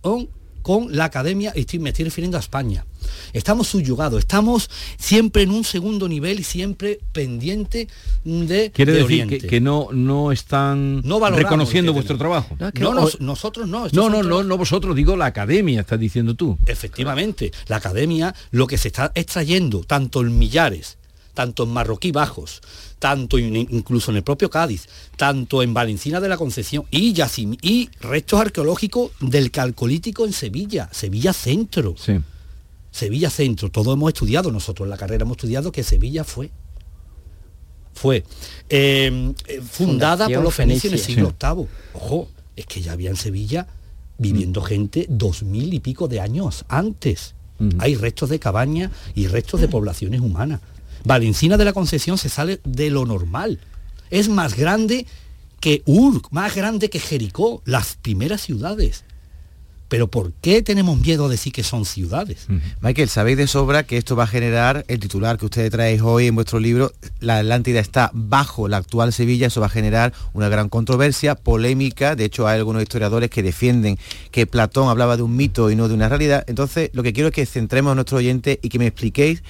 con, con la academia, y estoy- me estoy refiriendo a España. Estamos subyugados, estamos siempre en un segundo nivel y siempre pendiente de, Quiere de decir que, Oriente. que no, no están No reconociendo vuestro trabajo. No, es que No, nos- hoy- nosotros no, No, no, no, no vosotros, digo la academia, estás diciendo tú. Efectivamente, la academia lo que se está extrayendo, tanto en Millares, tanto en Marroquí Bajos, tanto in- incluso en el propio Cádiz, tanto en Valencina de la Concepción y, yacim- y restos arqueológicos del Calcolítico en Sevilla, Sevilla Centro. Sí. Sevilla Centro, todo hemos estudiado, nosotros en la carrera hemos estudiado que Sevilla fue fue eh, eh, fundada Fundación por los fenicios en el siglo VIII. Ojo, es que ya había en Sevilla viviendo gente dos mil y pico de años antes. Hay restos de cabañas y restos de poblaciones humanas. Valencina de la Concepción se sale de lo normal. Es más grande que Ur, más grande que Jericó, las primeras ciudades. Pero ¿por qué tenemos miedo a decir que son ciudades? Michael, sabéis de sobra que esto va a generar el titular que ustedes traéis hoy en vuestro libro, La Atlántida está bajo la actual Sevilla, eso va a generar una gran controversia, polémica, de hecho hay algunos historiadores que defienden que Platón hablaba de un mito y no de una realidad, entonces lo que quiero es que centremos a nuestro oyente y que me expliquéis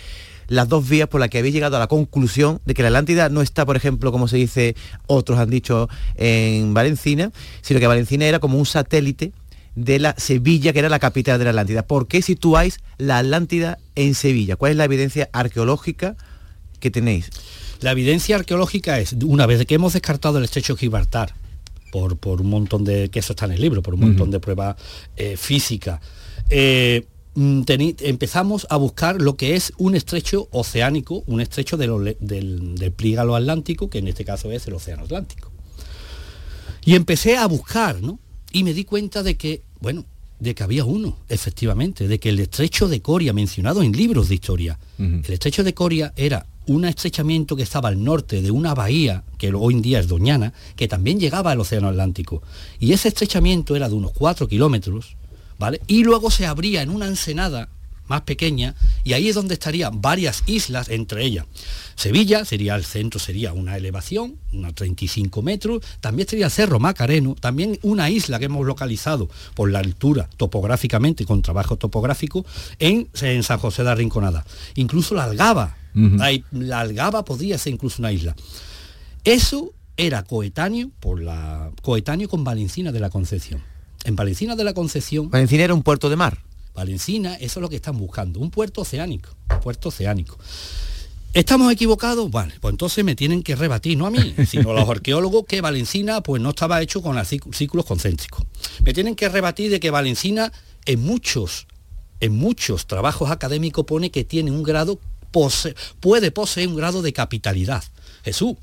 las dos vías por las que habéis llegado a la conclusión de que la Atlántida no está, por ejemplo, como se dice, otros han dicho en Valencina, sino que Valencina era como un satélite de la Sevilla, que era la capital de la Atlántida. ¿Por qué situáis la Atlántida en Sevilla? ¿Cuál es la evidencia arqueológica que tenéis? La evidencia arqueológica es, una vez que hemos descartado el estrecho de Gibraltar, por, por un montón de, que eso está en el libro, por un montón de pruebas eh, físicas, eh, empezamos a buscar lo que es un estrecho oceánico, un estrecho de lo le- del, del plígalo atlántico, que en este caso es el océano Atlántico. Y empecé a buscar, ¿no? Y me di cuenta de que, bueno, de que había uno, efectivamente, de que el estrecho de Coria, mencionado en libros de historia, el estrecho de Coria era un estrechamiento que estaba al norte de una bahía, que hoy en día es Doñana, que también llegaba al Océano Atlántico. Y ese estrechamiento era de unos 4 kilómetros, ¿vale? Y luego se abría en una ensenada más pequeña y ahí es donde estarían varias islas entre ellas. Sevilla sería el centro, sería una elevación, unos 35 metros, también sería el Cerro Macareno, también una isla que hemos localizado por la altura topográficamente, con trabajo topográfico, en, en San José de la Rinconada. Incluso la Algaba, Ahí, la Algaba podía ser incluso una isla. Eso era coetáneo, por la, coetáneo con Valencina de la Concepción. En Valencina de la Concepción... Valencina era un puerto de mar. Valencina, eso es lo que están buscando, un puerto oceánico, puerto oceánico. ¿Estamos equivocados? Vale, pues entonces me tienen que rebatir, no a mí, sino a los arqueólogos que Valencina pues no estaba hecho con los círculos concéntricos. Me tienen que rebatir de que Valencina en muchos, en muchos trabajos académicos pone que tiene un grado, pose, puede poseer un grado de capitalidad. Jesús,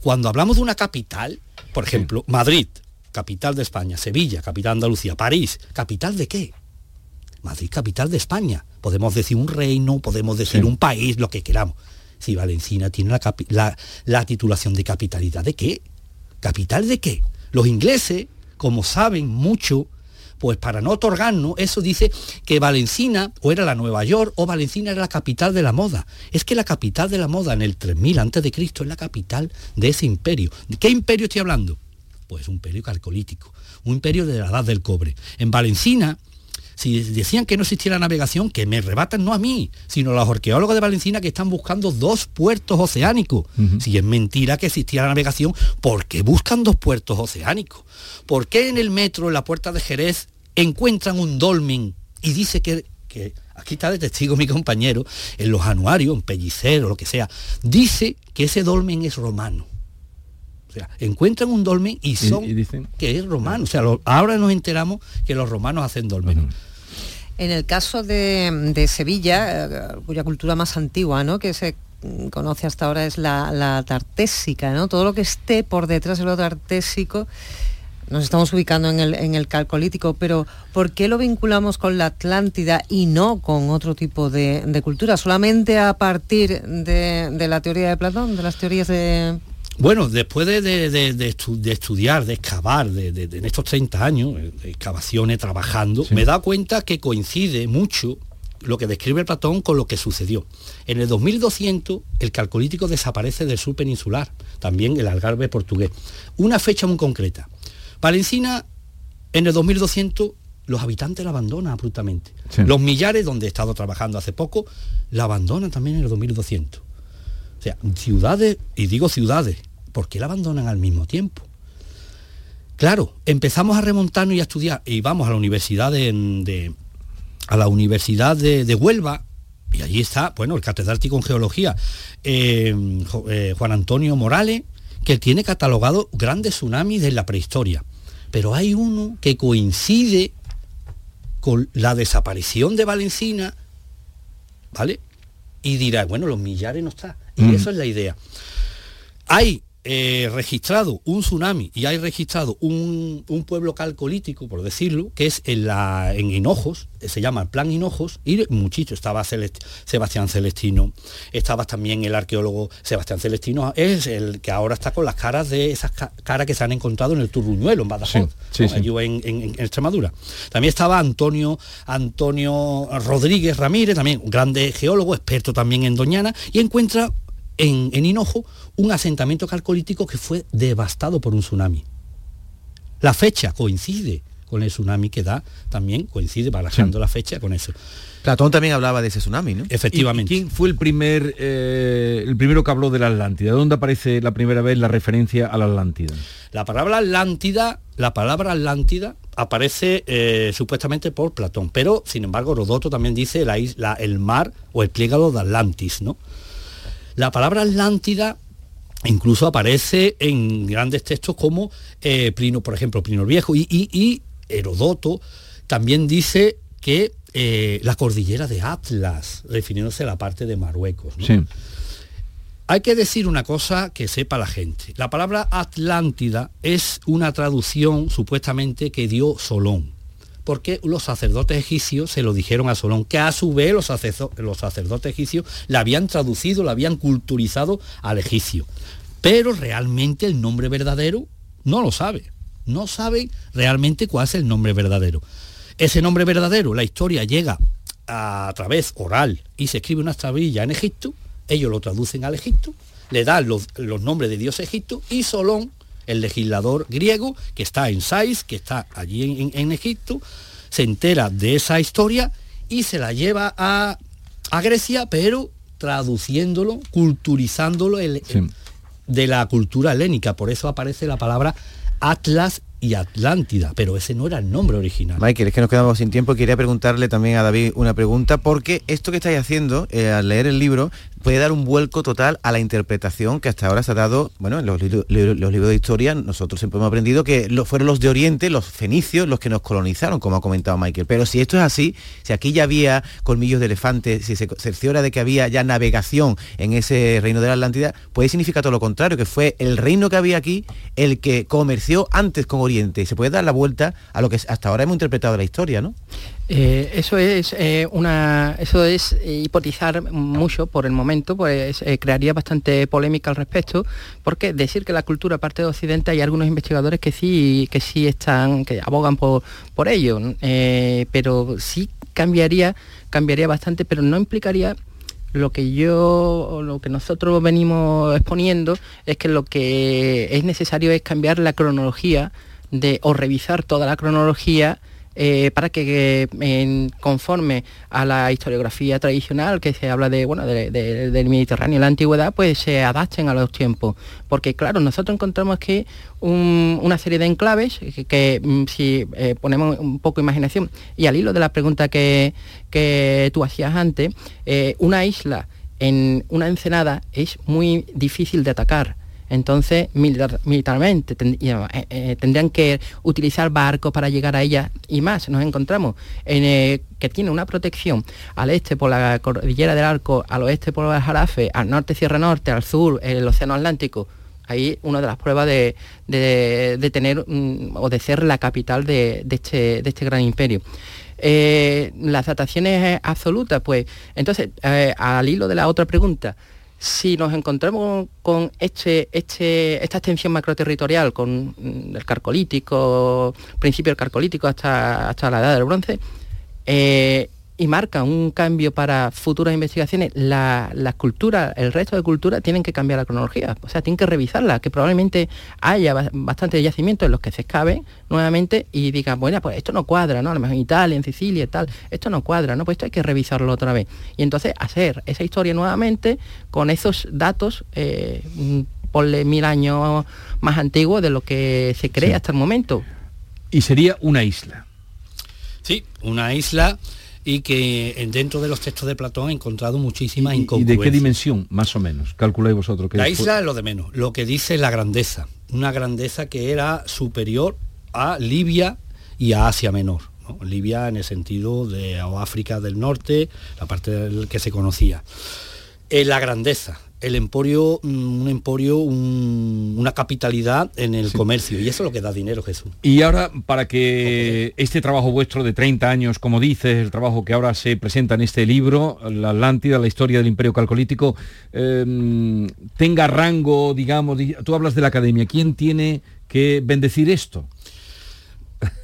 cuando hablamos de una capital, por ejemplo, Madrid, capital de España, Sevilla, capital de Andalucía, París, capital de qué? Madrid capital de España. Podemos decir un reino, podemos decir un país, lo que queramos. Si Valencina tiene la, la, titulación de capitalidad, ¿de qué? ¿Capital de qué? Los ingleses, como saben mucho, pues para no otorgarnos, eso dice que Valencina o era la Nueva York o Valencina era la capital de la moda. Es que la capital de la moda en el 3000 antes de Cristo es la capital de ese imperio. ¿De qué imperio estoy hablando? Pues un imperio calcolítico, un imperio de la edad del cobre. En Valencina si decían que no existía la navegación, que me rebatan no a mí, sino a los arqueólogos de Valencina que están buscando dos puertos oceánicos. Si es mentira que existía la navegación, ¿por qué buscan dos puertos oceánicos? ¿Por qué en el metro, en la puerta de Jerez, encuentran un dolmen y dice que, que aquí está de testigo mi compañero, en los anuarios, en Pellicero, lo que sea, dice que ese dolmen es romano. O sea, encuentran un dolmen y son dicen? que es romano. O sea, ahora nos enteramos que los romanos hacen dolmen. En el caso de, Sevilla, eh, cuya cultura más antigua, ¿no? que se conoce hasta ahora es la, tartésica, ¿no? Todo lo que esté por detrás de lo tartésico, nos estamos ubicando en el, calcolítico, pero ¿por qué lo vinculamos con la Atlántida y no con otro tipo de, cultura? ¿Solamente a partir de, la teoría de Platón, de las teorías de, bueno, después de, estudiar, de excavar, de, en estos 30 años, de excavaciones, trabajando, me da cuenta que coincide mucho lo que describe Platón con lo que sucedió. En el 2200 el calcolítico desaparece del sur peninsular, también el algarve portugués. Una fecha muy concreta. Valencina, en el 2200 los habitantes la abandonan abruptamente. Los millares, donde he estado trabajando hace poco, la abandonan también en el 2200. O sea, ciudades, y digo ciudades, ¿por qué la abandonan al mismo tiempo? Claro, empezamos a remontarnos y a estudiar, y vamos a la universidad de, a la universidad de, Huelva, y allí está, bueno, el catedrático en geología, eh, eh, Juan Antonio Morales, que tiene catalogado grandes tsunamis de la prehistoria. Pero hay uno que coincide con la desaparición de Valencina, ¿vale? Y dirá, bueno, los millares no está. Y mm. eso es la idea. Hay eh, registrado un tsunami y hay registrado un, pueblo calcolítico, por decirlo, que es en, la, en Hinojos, se llama el Plan Hinojos, y muchito, estaba Sebastián Celestino, estaba también el arqueólogo Sebastián Celestino, es el que ahora está con las caras de esas caras que se han encontrado en el Turruñuelo, en Badajoz, En, Extremadura. También estaba Antonio, Antonio Rodríguez Ramírez, también un grande geólogo, experto también en Doñana, y encuentra en, en Hinojo un asentamiento calcolítico que fue devastado por un tsunami. La fecha coincide con el tsunami que da, también coincide, barajando la fecha con eso. Platón también hablaba de ese tsunami, ¿no? Efectivamente. ¿Quién fue el primer eh, el primero que habló de la Atlántida? ¿Dónde aparece la primera vez la referencia a la Atlántida? La palabra Atlántida, la palabra Atlántida aparece eh, supuestamente por Platón, pero sin embargo Rodoto también dice la isla, el mar o el pliégalo de Atlantis, ¿no? La palabra Atlántida incluso aparece en grandes textos como eh, Plino, por ejemplo, Plino el Viejo, y, Herodoto también dice que eh, la cordillera de Atlas, refiriéndose a la parte de Marruecos. Hay que decir una cosa que sepa la gente. La palabra Atlántida es una traducción supuestamente que dio Solón porque los sacerdotes egipcios se lo dijeron a Solón, que a su vez los, los sacerdotes egipcios le habían traducido, le habían culturizado al egipcio. Pero realmente el nombre verdadero no lo sabe. No sabe realmente cuál es el nombre verdadero. Ese nombre verdadero, la historia llega a través oral y se escribe una tablilla en Egipto, ellos lo traducen al Egipto, le dan los, nombres de Dios Egipto y Solón, el legislador griego, que está en Sais, que está allí en, Egipto, se entera de esa historia y se la lleva a, Grecia, pero traduciéndolo, culturizándolo de la cultura helénica. Por eso aparece la palabra Atlas y Atlántida, pero ese no era el nombre original. Michael, es que nos quedamos sin tiempo. Quería preguntarle también a David una pregunta, porque esto que estáis haciendo eh, al leer el libro puede dar un vuelco total a la interpretación que hasta ahora se ha dado, bueno, en los, libros de historia nosotros siempre hemos aprendido que fueron los de Oriente, los fenicios, los que nos colonizaron, como ha comentado Michael. Pero si esto es así, si aquí ya había colmillos de elefante, si se cerciora de que había ya navegación en ese reino de la Atlántida, puede significar todo lo contrario, que fue el reino que había aquí el que comerció antes con Oriente. Y se puede dar la vuelta a lo que hasta ahora hemos interpretado la historia, ¿no? Eh, eso es eh, una, eso es hipotizar mucho por el momento, pues eh, crearía bastante polémica al respecto, porque decir que la cultura parte de Occidente hay algunos investigadores que sí, que sí están, que abogan por, por ello, pero sí cambiaría, cambiaría bastante, pero no implicaría lo que yo, lo que nosotros venimos exponiendo es que lo que es necesario es cambiar la cronología de, o revisar toda la cronología eh, para que conforme a la historiografía tradicional que se habla de, bueno, del Mediterráneo en la antigüedad, pues se adapten a los tiempos. Porque claro, nosotros encontramos que una serie de enclaves que, mm, si eh, ponemos un poco imaginación y al hilo de la pregunta que, que tú hacías antes, eh, una isla en una ensenada es muy difícil de atacar entonces, militarmente eh, eh, tendrían que utilizar barcos para llegar a ella y más. Nos encontramos en, eh, que tiene una protección al este por la cordillera del Arco, al oeste por el Jarafe, al norte Sierra Norte, al sur el Océano Atlántico. Ahí una de las pruebas de, tener mm, o de ser la capital de, este, este, gran imperio. las dataciones absolutas, pues entonces, al hilo de la otra pregunta, si nos encontramos con este, este, esta extensión macroterritorial, con mm, el carcolítico, principio del carcolítico hasta, hasta la edad del bronce, eh, y marca un cambio para futuras investigaciones, las la culturas, el resto de culturas tienen que cambiar la cronología, o sea, tienen que revisarla, que probablemente haya bastante yacimientos en los que se excaven nuevamente y digan, bueno, pues esto no cuadra, ¿no? A lo mejor en Italia, en Sicilia y tal, esto no cuadra, ¿no? Pues esto hay que revisarlo otra vez. Y entonces hacer esa historia nuevamente con esos datos, eh, ponle mil años más antiguos de lo que se cree hasta el momento. Y sería una isla. Sí, una isla y que dentro de los textos de Platón he encontrado muchísimas ¿Y, ¿Y de qué dimensión, más o menos? Calculáis vosotros. Que la isla es lo de menos. Lo que dice la grandeza. Una grandeza que era superior a Libia y a Asia Menor. Libia en el sentido de África del Norte, la parte del que se conocía. Eh, la grandeza, el emporio, mm, un emporio, una capitalidad en el comercio. Y eso es lo que da dinero, Jesús. Y ahora, para que este trabajo vuestro de 30 años, como dices, el trabajo que ahora se presenta en este libro, La Atlántida, la historia del imperio calcolítico, em, tenga rango, digamos, tú hablas de la academia, ¿quién tiene que bendecir esto?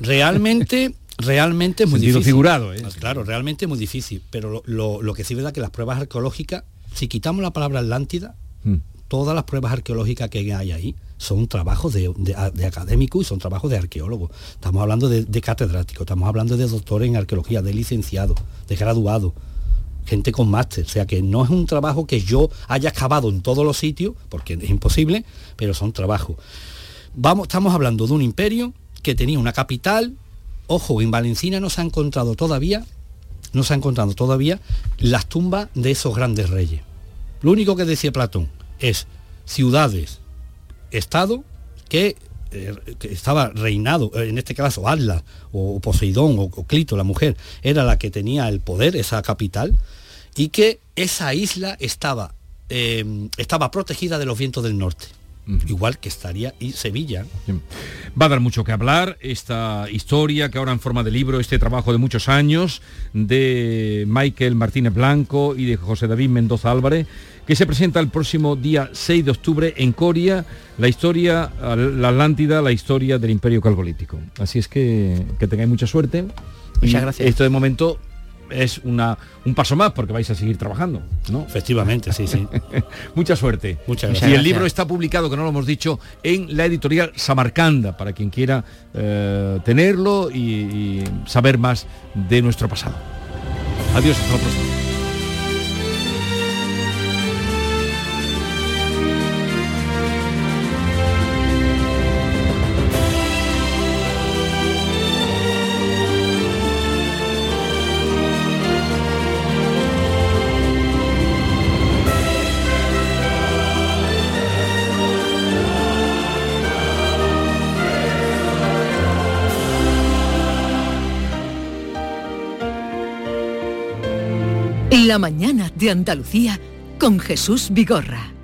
Realmente... Realmente es muy Sentido difícil. figurado, ¿eh? Claro, realmente es muy difícil, pero lo, lo que sí es verdad que las pruebas arqueológicas si quitamos la palabra Atlántida, hmm. todas las pruebas arqueológicas que hay ahí son trabajos de, académicos y son trabajos de arqueólogos. Estamos hablando de, catedráticos, estamos hablando de doctores en arqueología, de licenciados, de graduados, gente con máster. O sea que no es un trabajo que yo haya excavado en todos los sitios, porque es imposible, pero son trabajos. Vamos, estamos hablando de un imperio que tenía una capital. Ojo, en Valencina no se ha encontrado todavía, no se ha encontrado todavía las tumbas de esos grandes reyes. Lo único que decía Platón es ciudades, estado, que, eh, estaba reinado, eh, en este caso Atlas o Poseidón o, Clito, la mujer, era la que tenía el poder, esa capital, y que esa isla estaba, em, estaba protegida de los vientos del norte. Igual que estaría y Sevilla. Va a dar mucho que hablar esta historia que ahora en forma de libro, este trabajo de muchos años de Michael Martínez Blanco y de José David Mendoza Álvarez, que se presenta el próximo día 6 de octubre en Coria, la historia, la Atlántida, la historia del Imperio Calgolítico. Así es que, que tengáis mucha suerte. Muchas gracias. Esto de momento es una, un paso más porque vais a seguir trabajando, ¿no? Efectivamente, sí, sí. Mucha suerte. Muchas Y el libro está publicado, que no lo hemos dicho, en la editorial Samarcanda, para quien quiera eh, tenerlo y, y saber más de nuestro pasado. Adiós, hasta la próxima. Mañana de Andalucía con Jesús Vigorra.